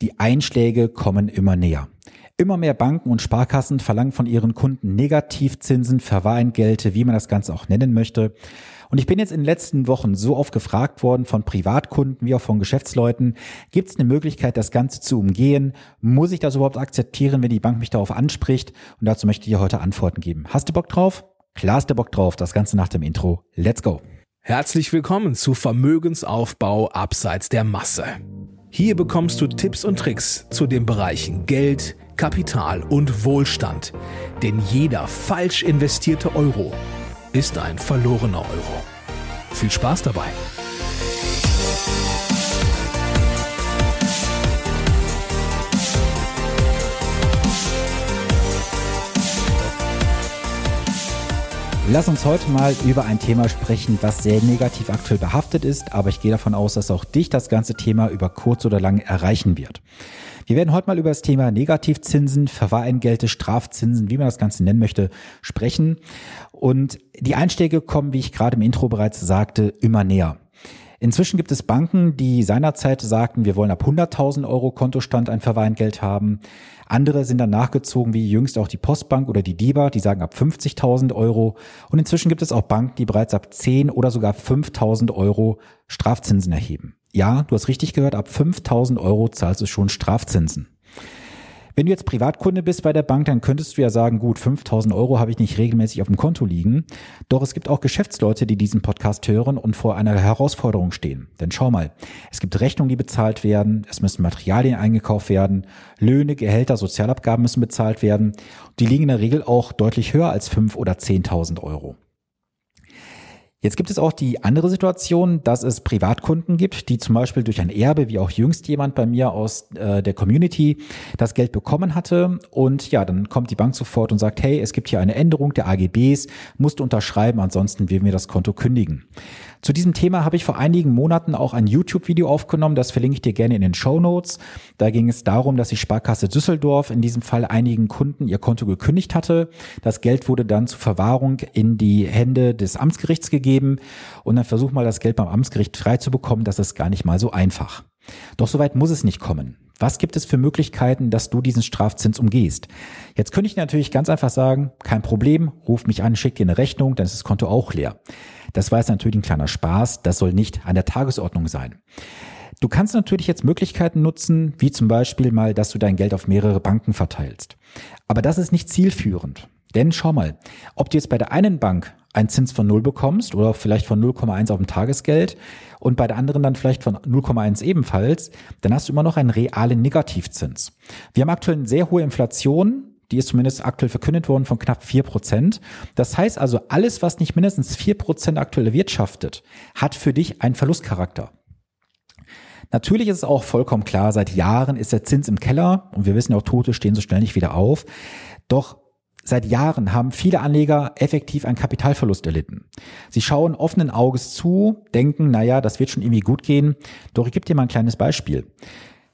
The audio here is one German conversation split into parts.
Die Einschläge kommen immer näher. Immer mehr Banken und Sparkassen verlangen von ihren Kunden Negativzinsen, Verwahrentgelte, wie man das Ganze auch nennen möchte. Und ich bin jetzt in den letzten Wochen so oft gefragt worden von Privatkunden wie auch von Geschäftsleuten, gibt es eine Möglichkeit, das Ganze zu umgehen? Muss ich das überhaupt akzeptieren, wenn die Bank mich darauf anspricht? Und dazu möchte ich dir heute Antworten geben. Hast du Bock drauf? Klar hast du Bock drauf. Das Ganze nach dem Intro. Let's go. Herzlich willkommen zu Vermögensaufbau abseits der Masse. Hier bekommst du Tipps und Tricks zu den Bereichen Geld, Kapital und Wohlstand. Denn jeder falsch investierte Euro ist ein verlorener Euro. Viel Spaß dabei! Lass uns heute mal über ein Thema sprechen, was sehr negativ aktuell behaftet ist, aber ich gehe davon aus, dass auch dich das ganze Thema über kurz oder lang erreichen wird. Wir werden heute mal über das Thema Negativzinsen, Verwahrentgelte, Strafzinsen, wie man das Ganze nennen möchte, sprechen. Und die Einstiege kommen, wie ich gerade im Intro bereits sagte, immer näher. Inzwischen gibt es Banken, die seinerzeit sagten, wir wollen ab 100.000 Euro Kontostand ein Verweingeld haben. Andere sind dann nachgezogen, wie jüngst auch die Postbank oder die DIBA, die sagen ab 50.000 Euro. Und inzwischen gibt es auch Banken, die bereits ab 10 oder sogar 5.000 Euro Strafzinsen erheben. Ja, du hast richtig gehört, ab 5.000 Euro zahlst du schon Strafzinsen. Wenn du jetzt Privatkunde bist bei der Bank, dann könntest du ja sagen, gut, 5000 Euro habe ich nicht regelmäßig auf dem Konto liegen. Doch es gibt auch Geschäftsleute, die diesen Podcast hören und vor einer Herausforderung stehen. Denn schau mal, es gibt Rechnungen, die bezahlt werden, es müssen Materialien eingekauft werden, Löhne, Gehälter, Sozialabgaben müssen bezahlt werden. Die liegen in der Regel auch deutlich höher als 5 oder 10.000 Euro. Jetzt gibt es auch die andere Situation, dass es Privatkunden gibt, die zum Beispiel durch ein Erbe, wie auch jüngst jemand bei mir aus äh, der Community, das Geld bekommen hatte. Und ja, dann kommt die Bank sofort und sagt, hey, es gibt hier eine Änderung der AGBs, musst du unterschreiben, ansonsten werden wir das Konto kündigen. Zu diesem Thema habe ich vor einigen Monaten auch ein YouTube-Video aufgenommen, das verlinke ich dir gerne in den Show Notes. Da ging es darum, dass die Sparkasse Düsseldorf in diesem Fall einigen Kunden ihr Konto gekündigt hatte. Das Geld wurde dann zur Verwahrung in die Hände des Amtsgerichts gegeben und dann versuch mal das Geld beim Amtsgericht frei zu bekommen. Das ist gar nicht mal so einfach. Doch soweit muss es nicht kommen. Was gibt es für Möglichkeiten, dass du diesen Strafzins umgehst? Jetzt könnte ich natürlich ganz einfach sagen, kein Problem, ruf mich an, schick dir eine Rechnung, dann ist das Konto auch leer. Das war jetzt natürlich ein kleiner Spaß, das soll nicht an der Tagesordnung sein. Du kannst natürlich jetzt Möglichkeiten nutzen, wie zum Beispiel mal, dass du dein Geld auf mehrere Banken verteilst. Aber das ist nicht zielführend. Denn schau mal, ob du jetzt bei der einen Bank einen Zins von 0 bekommst oder vielleicht von 0,1 auf dem Tagesgeld und bei der anderen dann vielleicht von 0,1 ebenfalls, dann hast du immer noch einen realen Negativzins. Wir haben aktuell eine sehr hohe Inflation, die ist zumindest aktuell verkündet worden von knapp vier Prozent. Das heißt also, alles, was nicht mindestens vier Prozent aktuell erwirtschaftet, hat für dich einen Verlustcharakter. Natürlich ist es auch vollkommen klar, seit Jahren ist der Zins im Keller und wir wissen ja auch, Tote stehen so schnell nicht wieder auf. Doch Seit Jahren haben viele Anleger effektiv einen Kapitalverlust erlitten. Sie schauen offenen Auges zu, denken, naja, das wird schon irgendwie gut gehen. Doch ich gebe dir mal ein kleines Beispiel.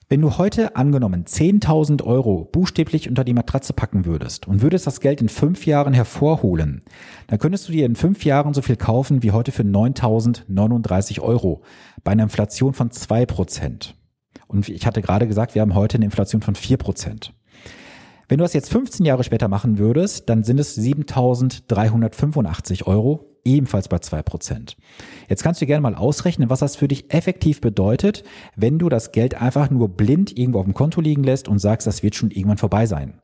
Wenn du heute angenommen 10.000 Euro buchstäblich unter die Matratze packen würdest und würdest das Geld in fünf Jahren hervorholen, dann könntest du dir in fünf Jahren so viel kaufen wie heute für 9.039 Euro bei einer Inflation von zwei Prozent. Und ich hatte gerade gesagt, wir haben heute eine Inflation von vier Prozent. Wenn du das jetzt 15 Jahre später machen würdest, dann sind es 7.385 Euro, ebenfalls bei 2%. Jetzt kannst du gerne mal ausrechnen, was das für dich effektiv bedeutet, wenn du das Geld einfach nur blind irgendwo auf dem Konto liegen lässt und sagst, das wird schon irgendwann vorbei sein.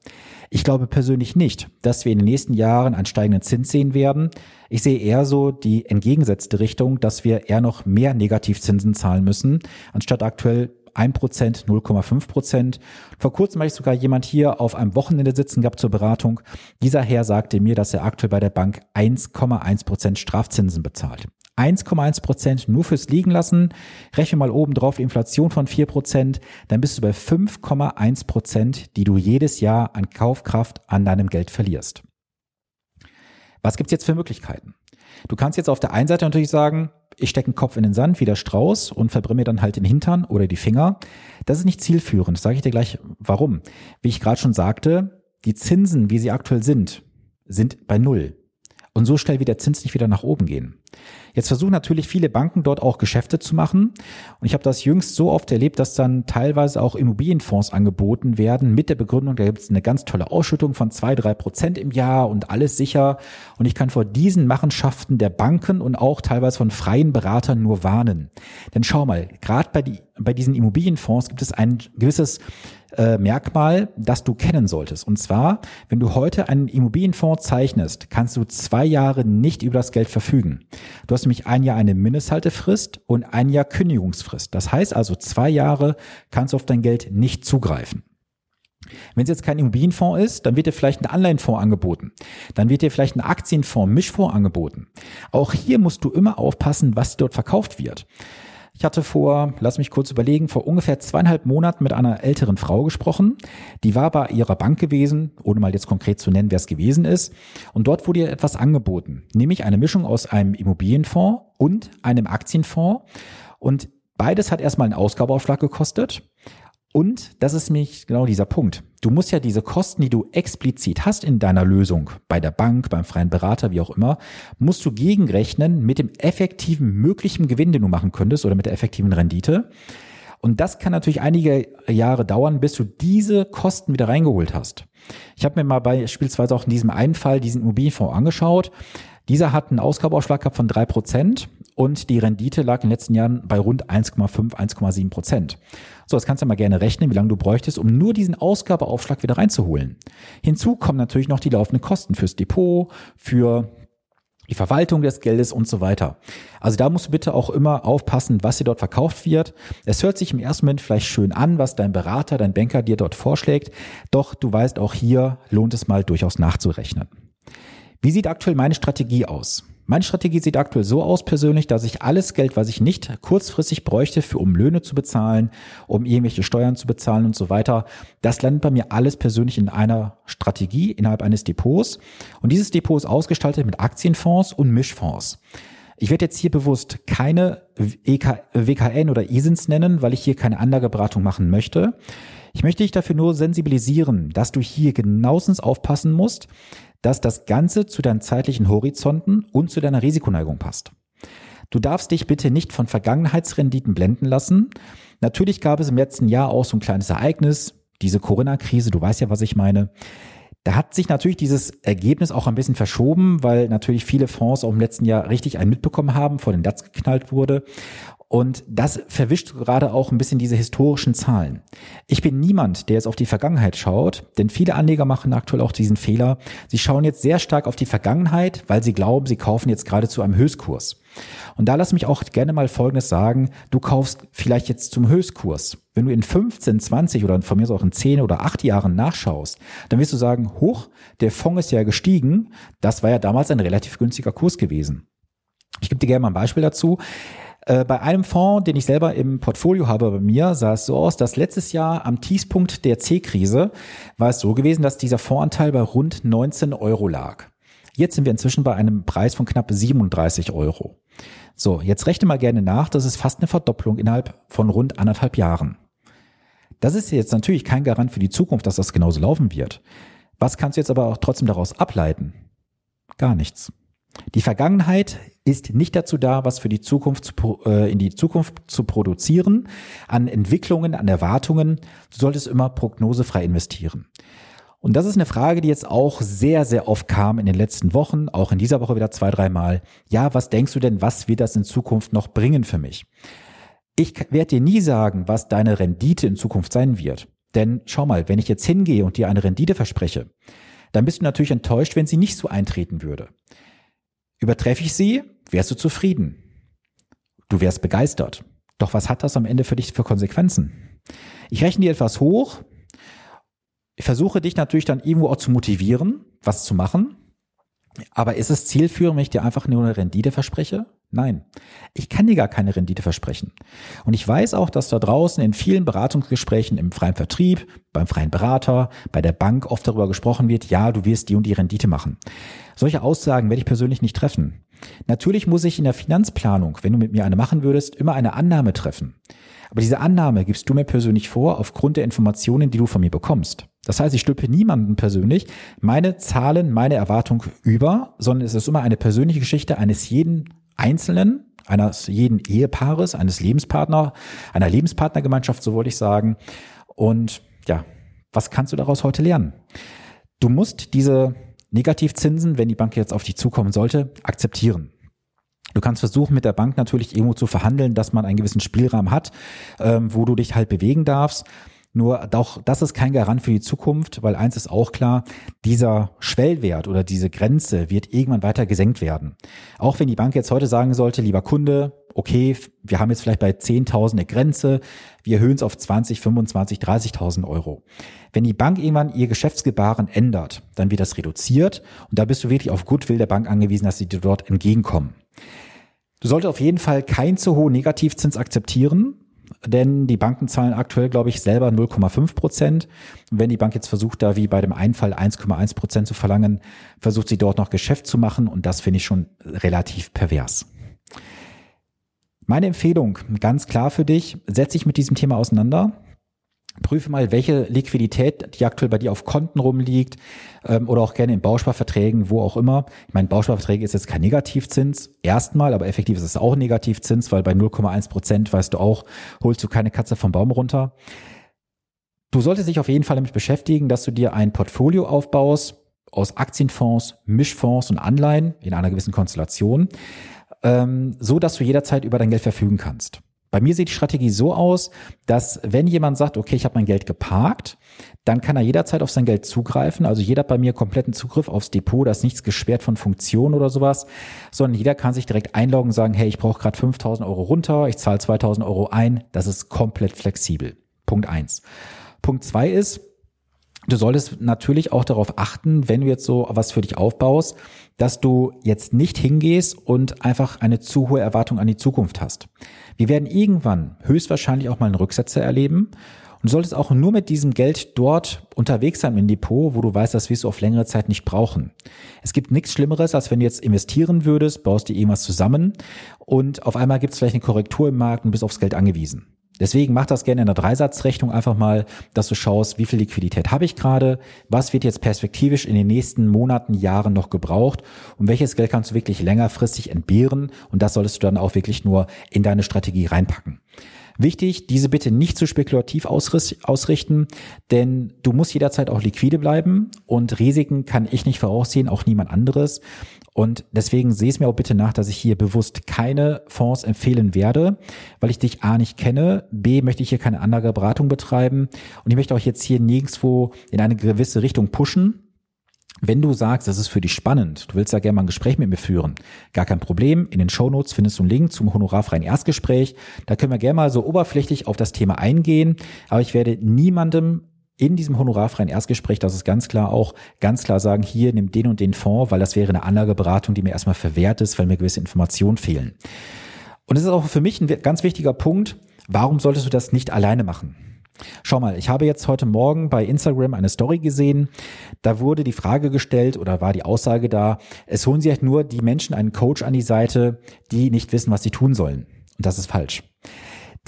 Ich glaube persönlich nicht, dass wir in den nächsten Jahren einen steigenden Zins sehen werden. Ich sehe eher so die entgegengesetzte Richtung, dass wir eher noch mehr Negativzinsen zahlen müssen, anstatt aktuell 1%, 0,5%. Vor kurzem habe ich sogar jemand hier auf einem Wochenende sitzen gehabt zur Beratung. Dieser Herr sagte mir, dass er aktuell bei der Bank 1,1% Strafzinsen bezahlt. 1,1 Prozent nur fürs Liegen lassen. Rechne mal oben drauf Inflation von 4 Prozent, dann bist du bei 5,1 Prozent, die du jedes Jahr an Kaufkraft an deinem Geld verlierst. Was gibt's jetzt für Möglichkeiten? Du kannst jetzt auf der einen Seite natürlich sagen, ich stecke den Kopf in den Sand wie der Strauß und verbrenne mir dann halt den Hintern oder die Finger. Das ist nicht zielführend. Sage ich dir gleich warum. Wie ich gerade schon sagte, die Zinsen, wie sie aktuell sind, sind bei Null. Und so schnell wie der Zins nicht wieder nach oben gehen. Jetzt versuchen natürlich viele Banken dort auch Geschäfte zu machen. Und ich habe das jüngst so oft erlebt, dass dann teilweise auch Immobilienfonds angeboten werden mit der Begründung, da gibt es eine ganz tolle Ausschüttung von zwei, drei Prozent im Jahr und alles sicher. Und ich kann vor diesen Machenschaften der Banken und auch teilweise von freien Beratern nur warnen. Denn schau mal, gerade bei, die, bei diesen Immobilienfonds gibt es ein gewisses äh, Merkmal, das du kennen solltest. Und zwar, wenn du heute einen Immobilienfonds zeichnest, kannst du zwei Jahre nicht über das Geld verfügen. Du hast nämlich ein Jahr eine Mindesthaltefrist und ein Jahr Kündigungsfrist. Das heißt also, zwei Jahre kannst du auf dein Geld nicht zugreifen. Wenn es jetzt kein Immobilienfonds ist, dann wird dir vielleicht ein Anleihenfonds angeboten. Dann wird dir vielleicht ein Aktienfonds, Mischfonds angeboten. Auch hier musst du immer aufpassen, was dort verkauft wird. Ich hatte vor, lass mich kurz überlegen, vor ungefähr zweieinhalb Monaten mit einer älteren Frau gesprochen. Die war bei ihrer Bank gewesen, ohne mal jetzt konkret zu nennen, wer es gewesen ist. Und dort wurde ihr etwas angeboten, nämlich eine Mischung aus einem Immobilienfonds und einem Aktienfonds. Und beides hat erstmal einen Ausgabeaufschlag gekostet. Und das ist nämlich genau dieser Punkt. Du musst ja diese Kosten, die du explizit hast in deiner Lösung, bei der Bank, beim freien Berater, wie auch immer, musst du gegenrechnen mit dem effektiven möglichen Gewinn, den du machen könntest oder mit der effektiven Rendite. Und das kann natürlich einige Jahre dauern, bis du diese Kosten wieder reingeholt hast. Ich habe mir mal beispielsweise auch in diesem einen Fall diesen Immobilienfonds angeschaut. Dieser hat einen Ausgabeaufschlag gehabt von drei Prozent und die Rendite lag in den letzten Jahren bei rund 1,5, 1,7 Prozent. So, das kannst du mal gerne rechnen, wie lange du bräuchtest, um nur diesen Ausgabeaufschlag wieder reinzuholen. Hinzu kommen natürlich noch die laufenden Kosten fürs Depot, für die Verwaltung des Geldes und so weiter. Also da musst du bitte auch immer aufpassen, was dir dort verkauft wird. Es hört sich im ersten Moment vielleicht schön an, was dein Berater, dein Banker dir dort vorschlägt, doch du weißt auch hier lohnt es mal durchaus nachzurechnen. Wie sieht aktuell meine Strategie aus? Meine Strategie sieht aktuell so aus persönlich, dass ich alles Geld, was ich nicht kurzfristig bräuchte, für um Löhne zu bezahlen, um irgendwelche Steuern zu bezahlen und so weiter, das landet bei mir alles persönlich in einer Strategie innerhalb eines Depots. Und dieses Depot ist ausgestaltet mit Aktienfonds und Mischfonds. Ich werde jetzt hier bewusst keine WKN oder ISINs nennen, weil ich hier keine Anlageberatung machen möchte. Ich möchte dich dafür nur sensibilisieren, dass du hier genauestens aufpassen musst, dass das Ganze zu deinen zeitlichen Horizonten und zu deiner Risikoneigung passt. Du darfst dich bitte nicht von Vergangenheitsrenditen blenden lassen. Natürlich gab es im letzten Jahr auch so ein kleines Ereignis, diese Corona-Krise, du weißt ja, was ich meine. Da hat sich natürlich dieses Ergebnis auch ein bisschen verschoben, weil natürlich viele Fonds auch im letzten Jahr richtig einen mitbekommen haben, vor den DAX geknallt wurde. Und das verwischt gerade auch ein bisschen diese historischen Zahlen. Ich bin niemand, der jetzt auf die Vergangenheit schaut, denn viele Anleger machen aktuell auch diesen Fehler. Sie schauen jetzt sehr stark auf die Vergangenheit, weil sie glauben, sie kaufen jetzt gerade zu einem Höchstkurs. Und da lass mich auch gerne mal Folgendes sagen. Du kaufst vielleicht jetzt zum Höchstkurs. Wenn du in 15, 20 oder von mir aus auch in 10 oder 8 Jahren nachschaust, dann wirst du sagen, hoch, der Fonds ist ja gestiegen. Das war ja damals ein relativ günstiger Kurs gewesen. Ich gebe dir gerne mal ein Beispiel dazu. Äh, bei einem Fonds, den ich selber im Portfolio habe bei mir, sah es so aus, dass letztes Jahr am Tiefpunkt der C-Krise war es so gewesen, dass dieser Fondsanteil bei rund 19 Euro lag. Jetzt sind wir inzwischen bei einem Preis von knapp 37 Euro. So, jetzt rechne mal gerne nach, das ist fast eine Verdopplung innerhalb von rund anderthalb Jahren. Das ist jetzt natürlich kein Garant für die Zukunft, dass das genauso laufen wird. Was kannst du jetzt aber auch trotzdem daraus ableiten? Gar nichts. Die Vergangenheit ist nicht dazu da, was für die Zukunft zu, äh, in die Zukunft zu produzieren, an Entwicklungen, an Erwartungen. Du solltest immer prognosefrei investieren. Und das ist eine Frage, die jetzt auch sehr, sehr oft kam in den letzten Wochen, auch in dieser Woche wieder zwei, dreimal. Ja, was denkst du denn, was wird das in Zukunft noch bringen für mich? Ich werde dir nie sagen, was deine Rendite in Zukunft sein wird. Denn schau mal, wenn ich jetzt hingehe und dir eine Rendite verspreche, dann bist du natürlich enttäuscht, wenn sie nicht so eintreten würde. Übertreffe ich sie, wärst du zufrieden. Du wärst begeistert. Doch was hat das am Ende für dich für Konsequenzen? Ich rechne dir etwas hoch. Ich versuche dich natürlich dann irgendwo auch zu motivieren, was zu machen. Aber ist es zielführend, wenn ich dir einfach nur eine Rendite verspreche? Nein, ich kann dir gar keine Rendite versprechen. Und ich weiß auch, dass da draußen in vielen Beratungsgesprächen im freien Vertrieb, beim freien Berater, bei der Bank oft darüber gesprochen wird, ja, du wirst die und die Rendite machen. Solche Aussagen werde ich persönlich nicht treffen. Natürlich muss ich in der Finanzplanung, wenn du mit mir eine machen würdest, immer eine Annahme treffen. Aber diese Annahme gibst du mir persönlich vor aufgrund der Informationen, die du von mir bekommst. Das heißt, ich stülpe niemanden persönlich meine Zahlen, meine Erwartung über, sondern es ist immer eine persönliche Geschichte eines jeden Einzelnen, eines jeden Ehepaares, eines Lebenspartner, einer Lebenspartnergemeinschaft, so wollte ich sagen. Und ja, was kannst du daraus heute lernen? Du musst diese Negativzinsen, wenn die Bank jetzt auf dich zukommen sollte, akzeptieren. Du kannst versuchen, mit der Bank natürlich irgendwo zu verhandeln, dass man einen gewissen Spielraum hat, ähm, wo du dich halt bewegen darfst. Nur auch das ist kein Garant für die Zukunft, weil eins ist auch klar, dieser Schwellwert oder diese Grenze wird irgendwann weiter gesenkt werden. Auch wenn die Bank jetzt heute sagen sollte, lieber Kunde, okay, wir haben jetzt vielleicht bei 10.000 eine Grenze, wir erhöhen es auf 20, 25, 30.000 Euro. Wenn die Bank irgendwann ihr Geschäftsgebaren ändert, dann wird das reduziert und da bist du wirklich auf Goodwill der Bank angewiesen, dass sie dir dort entgegenkommen. Du solltest auf jeden Fall keinen zu hohen Negativzins akzeptieren, denn die Banken zahlen aktuell, glaube ich, selber 0,5 Prozent. Wenn die Bank jetzt versucht, da wie bei dem Einfall 1,1 Prozent zu verlangen, versucht sie dort noch Geschäft zu machen und das finde ich schon relativ pervers. Meine Empfehlung, ganz klar für dich, setz dich mit diesem Thema auseinander. Prüfe mal, welche Liquidität, die aktuell bei dir auf Konten rumliegt ähm, oder auch gerne in Bausparverträgen, wo auch immer. Ich meine, Bausparverträge ist jetzt kein Negativzins, erstmal, aber effektiv ist es auch Negativzins, weil bei 0,1 Prozent, weißt du auch, holst du keine Katze vom Baum runter. Du solltest dich auf jeden Fall damit beschäftigen, dass du dir ein Portfolio aufbaust aus Aktienfonds, Mischfonds und Anleihen in einer gewissen Konstellation, ähm, so dass du jederzeit über dein Geld verfügen kannst. Bei mir sieht die Strategie so aus, dass wenn jemand sagt, okay, ich habe mein Geld geparkt, dann kann er jederzeit auf sein Geld zugreifen. Also jeder hat bei mir kompletten Zugriff aufs Depot, da ist nichts gesperrt von Funktion oder sowas, sondern jeder kann sich direkt einloggen und sagen, hey, ich brauche gerade 5000 Euro runter, ich zahle 2000 Euro ein. Das ist komplett flexibel. Punkt eins. Punkt zwei ist, Du solltest natürlich auch darauf achten, wenn du jetzt so was für dich aufbaust, dass du jetzt nicht hingehst und einfach eine zu hohe Erwartung an die Zukunft hast. Wir werden irgendwann höchstwahrscheinlich auch mal einen Rücksetzer erleben. Und du solltest auch nur mit diesem Geld dort unterwegs sein im Depot, wo du weißt, das wirst du auf längere Zeit nicht brauchen. Es gibt nichts Schlimmeres, als wenn du jetzt investieren würdest, baust dir irgendwas zusammen und auf einmal gibt es vielleicht eine Korrektur im Markt und bist aufs Geld angewiesen. Deswegen mach das gerne in der Dreisatzrechnung einfach mal, dass du schaust, wie viel Liquidität habe ich gerade, was wird jetzt perspektivisch in den nächsten Monaten, Jahren noch gebraucht und welches Geld kannst du wirklich längerfristig entbehren und das solltest du dann auch wirklich nur in deine Strategie reinpacken. Wichtig, diese bitte nicht zu spekulativ ausrichten, denn du musst jederzeit auch liquide bleiben und Risiken kann ich nicht voraussehen, auch niemand anderes. Und deswegen sehe es mir auch bitte nach, dass ich hier bewusst keine Fonds empfehlen werde, weil ich dich A nicht kenne, B möchte ich hier keine andere Beratung betreiben und ich möchte auch jetzt hier nirgendwo in eine gewisse Richtung pushen. Wenn du sagst, das ist für dich spannend, du willst da gerne mal ein Gespräch mit mir führen, gar kein Problem. In den Shownotes findest du einen Link zum honorarfreien Erstgespräch. Da können wir gerne mal so oberflächlich auf das Thema eingehen. Aber ich werde niemandem in diesem honorarfreien Erstgespräch, das ist ganz klar auch, ganz klar sagen, hier nimm den und den Fonds, weil das wäre eine Anlageberatung, die mir erstmal verwehrt ist, weil mir gewisse Informationen fehlen. Und das ist auch für mich ein ganz wichtiger Punkt. Warum solltest du das nicht alleine machen? Schau mal, ich habe jetzt heute Morgen bei Instagram eine Story gesehen. Da wurde die Frage gestellt oder war die Aussage da, es holen sich halt nur die Menschen einen Coach an die Seite, die nicht wissen, was sie tun sollen. Und das ist falsch.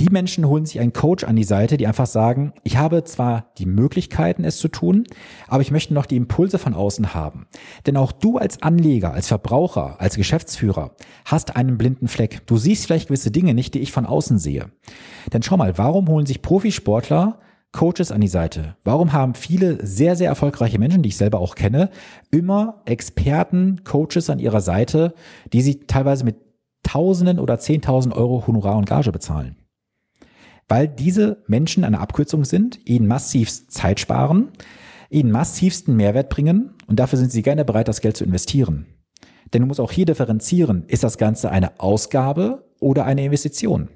Die Menschen holen sich einen Coach an die Seite, die einfach sagen, ich habe zwar die Möglichkeiten, es zu tun, aber ich möchte noch die Impulse von außen haben. Denn auch du als Anleger, als Verbraucher, als Geschäftsführer hast einen blinden Fleck. Du siehst vielleicht gewisse Dinge nicht, die ich von außen sehe. Denn schau mal, warum holen sich Profisportler Coaches an die Seite? Warum haben viele sehr, sehr erfolgreiche Menschen, die ich selber auch kenne, immer Experten, Coaches an ihrer Seite, die sie teilweise mit Tausenden oder Zehntausend Euro Honorar und Gage bezahlen? Weil diese Menschen eine Abkürzung sind, ihnen massivst Zeit sparen, ihnen massivsten Mehrwert bringen und dafür sind sie gerne bereit, das Geld zu investieren. Denn du musst auch hier differenzieren, ist das Ganze eine Ausgabe oder eine Investition?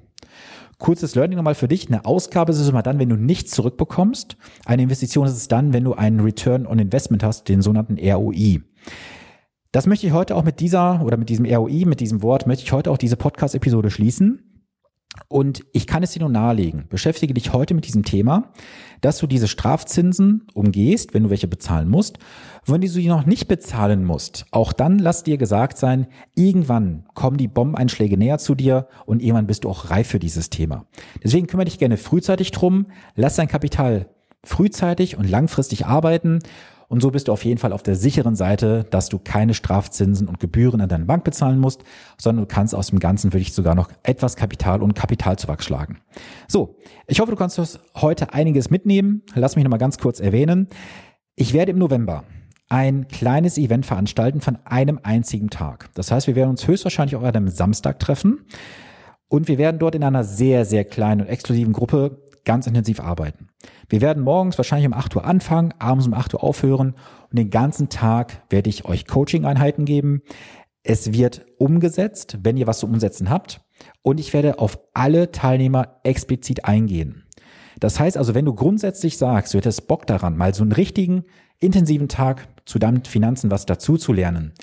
Kurzes Learning nochmal für dich. Eine Ausgabe ist es immer dann, wenn du nichts zurückbekommst. Eine Investition ist es dann, wenn du einen Return on Investment hast, den sogenannten ROI. Das möchte ich heute auch mit dieser oder mit diesem ROI, mit diesem Wort, möchte ich heute auch diese Podcast-Episode schließen. Und ich kann es dir nur nahelegen. Beschäftige dich heute mit diesem Thema, dass du diese Strafzinsen umgehst, wenn du welche bezahlen musst. Wenn du sie noch nicht bezahlen musst, auch dann lass dir gesagt sein, irgendwann kommen die Bombeneinschläge näher zu dir und irgendwann bist du auch reif für dieses Thema. Deswegen kümmere dich gerne frühzeitig drum, lass dein Kapital frühzeitig und langfristig arbeiten Und so bist du auf jeden Fall auf der sicheren Seite, dass du keine Strafzinsen und Gebühren an deine Bank bezahlen musst, sondern du kannst aus dem Ganzen wirklich sogar noch etwas Kapital und Kapitalzuwachs schlagen. So, ich hoffe, du kannst heute einiges mitnehmen. Lass mich nochmal ganz kurz erwähnen. Ich werde im November ein kleines Event veranstalten von einem einzigen Tag. Das heißt, wir werden uns höchstwahrscheinlich auch an einem Samstag treffen und wir werden dort in einer sehr, sehr kleinen und exklusiven Gruppe ganz intensiv arbeiten. Wir werden morgens wahrscheinlich um 8 Uhr anfangen, abends um 8 Uhr aufhören und den ganzen Tag werde ich euch Coaching-Einheiten geben. Es wird umgesetzt, wenn ihr was zu umsetzen habt und ich werde auf alle Teilnehmer explizit eingehen. Das heißt also, wenn du grundsätzlich sagst, du hättest Bock daran, mal so einen richtigen, intensiven Tag zu deinen Finanzen was dazu zu lernen,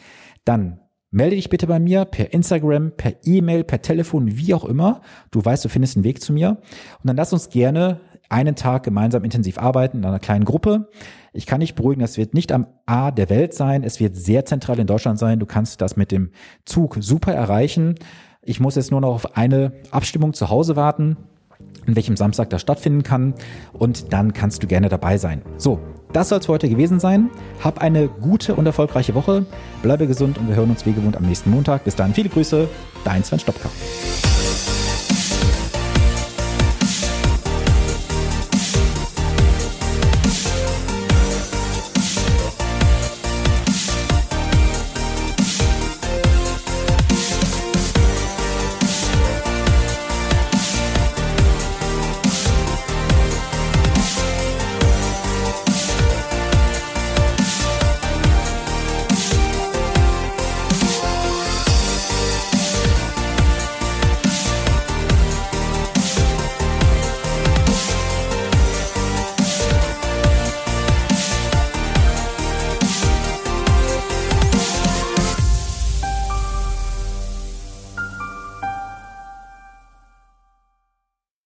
dann Melde dich bitte bei mir per Instagram, per E-Mail, per Telefon, wie auch immer. Du weißt, du findest einen Weg zu mir. Und dann lass uns gerne einen Tag gemeinsam intensiv arbeiten in einer kleinen Gruppe. Ich kann dich beruhigen, das wird nicht am A der Welt sein. Es wird sehr zentral in Deutschland sein. Du kannst das mit dem Zug super erreichen. Ich muss jetzt nur noch auf eine Abstimmung zu Hause warten, an welchem Samstag das stattfinden kann. Und dann kannst du gerne dabei sein. So, das soll es für heute gewesen sein. Hab eine gute und erfolgreiche Woche. Bleibe gesund und wir hören uns wie gewohnt am nächsten Montag. Bis dahin viele Grüße, dein Sven Stopka.